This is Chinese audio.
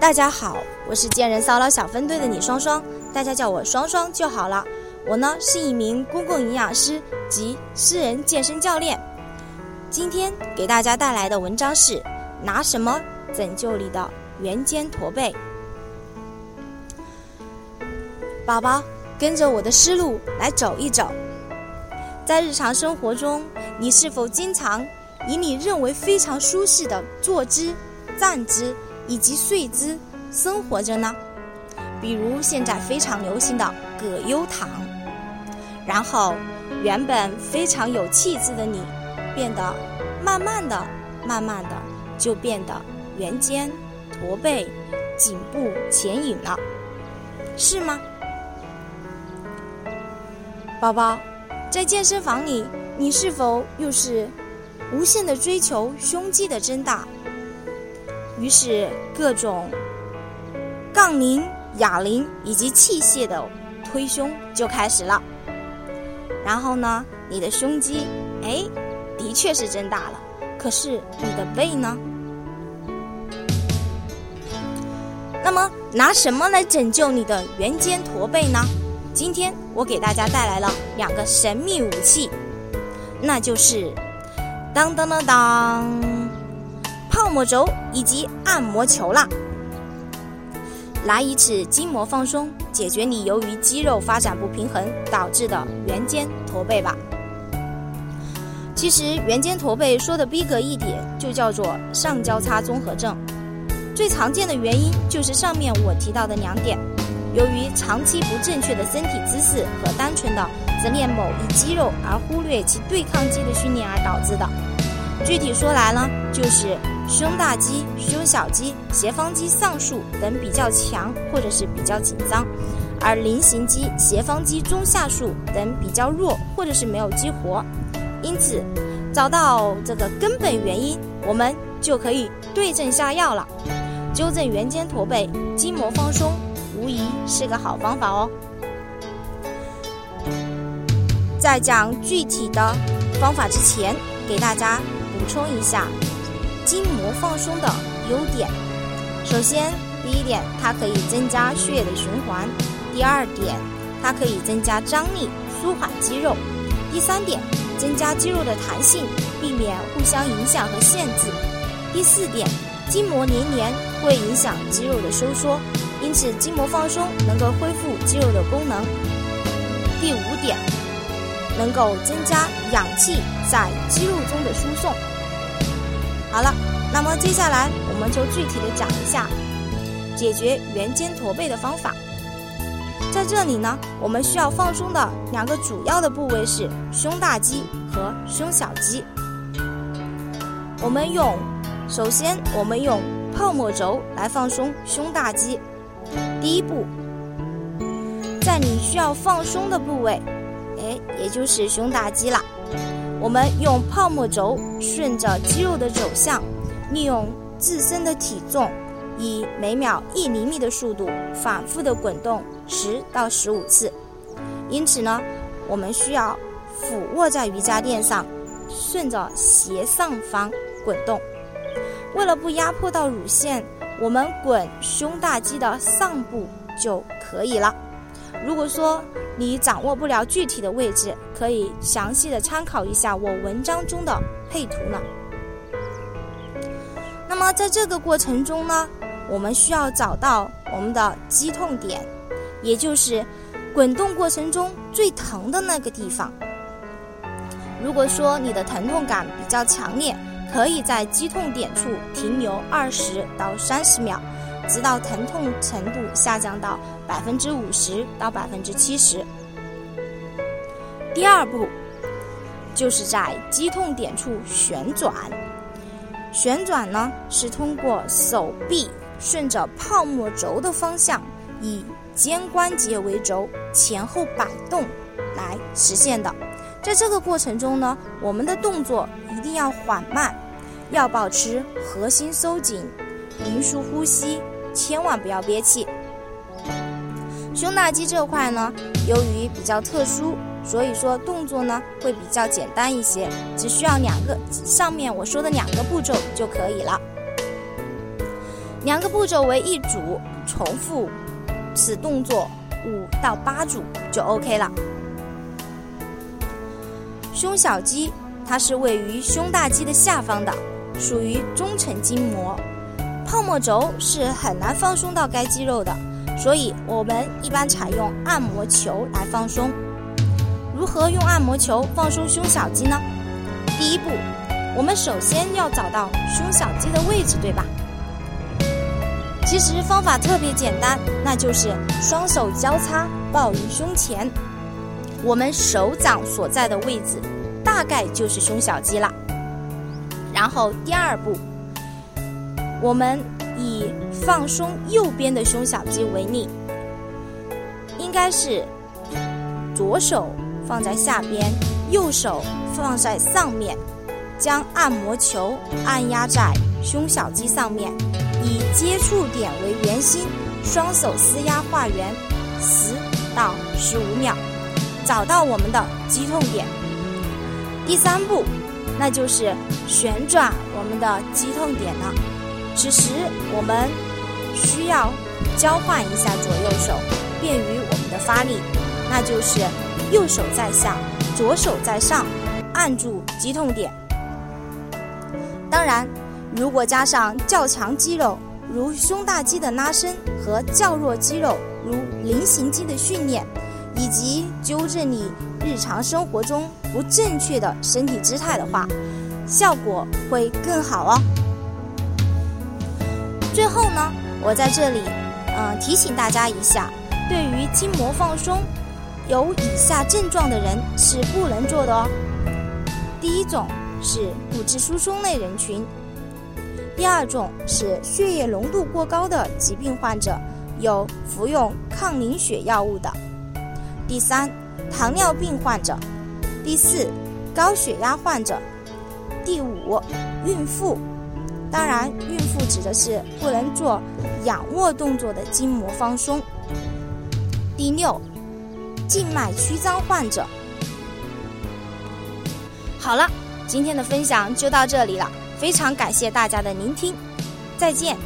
大家好，我是健人骚扰小分队的李双双，大家叫我双双就好了。我呢是一名公共营养师及私人健身教练。今天给大家带来的文章是：拿什么拯救你的圆肩驼背？宝宝，跟着我的思路来走一走。在日常生活中，你是否经常以你认为非常舒适的坐姿、站姿？以及睡姿生活着呢，比如现在非常流行的葛优躺，然后原本非常有气质的你，变得慢慢的、慢慢的就变得圆肩、驼背、颈部前引了，是吗？宝宝，在健身房里，你是否又是无限的追求胸肌的增大？于是，各种杠铃、哑铃以及器械的推胸就开始了。然后呢，你的胸肌，哎，的确是增大了。可是你的背呢？那么，拿什么来拯救你的圆肩驼背呢？今天我给大家带来了两个神秘武器，那就是当当当当。泡沫轴以及按摩球啦，来一次筋膜放松，解决你由于肌肉发展不平衡导致的圆肩驼背吧。其实圆肩驼背说的逼格一点，就叫做上交叉综合症。最常见的原因就是上面我提到的两点，由于长期不正确的身体姿势和单纯的只练某一肌肉而忽略其对抗肌的训练而导致的。具体说来呢，就是胸大肌、胸小肌、斜方肌上束等比较强或者是比较紧张，而菱形肌、斜方肌中下束等比较弱或者是没有激活。因此，找到这个根本原因，我们就可以对症下药了。纠正圆肩驼背，筋膜放松无疑是个好方法哦。在讲具体的方法之前，给大家。补充一下筋膜放松的优点。首先，第一点，它可以增加血液的循环；第二点，它可以增加张力，舒缓肌肉；第三点，增加肌肉的弹性，避免互相影响和限制；第四点，筋膜连连会影响肌肉的收缩，因此筋膜放松能够恢复肌肉的功能；第五点，能够增加氧气在肌肉中的输送。好了，那么接下来我们就具体的讲一下解决圆肩驼背的方法。在这里呢，我们需要放松的两个主要的部位是胸大肌和胸小肌。我们用，首先我们用泡沫轴来放松胸大肌。第一步，在你需要放松的部位，哎，也就是胸大肌了。我们用泡沫轴顺着肌肉的走向，利用自身的体重，以每秒一厘米的速度反复的滚动十到十五次。因此呢，我们需要俯卧在瑜伽垫上，顺着斜上方滚动。为了不压迫到乳腺，我们滚胸大肌的上部就可以了。如果说你掌握不了具体的位置，可以详细的参考一下我文章中的配图呢。那么在这个过程中呢，我们需要找到我们的肌痛点，也就是滚动过程中最疼的那个地方。如果说你的疼痛感比较强烈，可以在肌痛点处停留二十到三十秒。直到疼痛程度下降到百分之五十到百分之七十。第二步，就是在肌痛点处旋转。旋转呢，是通过手臂顺着泡沫轴的方向，以肩关节为轴前后摆动来实现的。在这个过程中呢，我们的动作一定要缓慢，要保持核心收紧，匀速呼吸。千万不要憋气。胸大肌这块呢，由于比较特殊，所以说动作呢会比较简单一些，只需要两个上面我说的两个步骤就可以了。两个步骤为一组，重复此动作五到八组就 OK 了。胸小肌它是位于胸大肌的下方的，属于中层筋膜，泡沫轴是很难放松到该肌肉的，所以我们一般采用按摩球来放松。如何用按摩球放松胸小肌呢？第一步，我们首先要找到胸小肌的位置，对吧？其实方法特别简单，那就是双手交叉抱于胸前，我们手掌所在的位置大概就是胸小肌了。然后第二步，我们以放松右边的胸小肌为例，应该是左手放在下边，右手放在上面，将按摩球按压在胸小肌上面。以接触点为圆心，双手施压画圆十到十五秒，找到我们的肌痛点。第三步，那就是旋转我们的肌痛点了。此时我们需要交换一下左右手，便于我们的发力。那就是右手在下，左手在上，按住肌痛点。当然。如果加上较强肌肉，如胸大肌的拉伸和较弱肌肉，如菱形肌的训练，以及纠正你日常生活中不正确的身体姿态的话，效果会更好哦。最后呢，我在这里，嗯，提醒大家一下，对于筋膜放松，有以下症状的人是不能做的哦。第一种是骨质疏松类人群。第二种是血液浓度过高的疾病患者，有服用抗凝血药物的。第三，糖尿病患者。第四，高血压患者。第五，孕妇。当然，孕妇指的是不能做仰卧动作的筋膜放松。第六，静脉曲张患者。好了，今天的分享就到这里了。非常感谢大家的聆听，再见。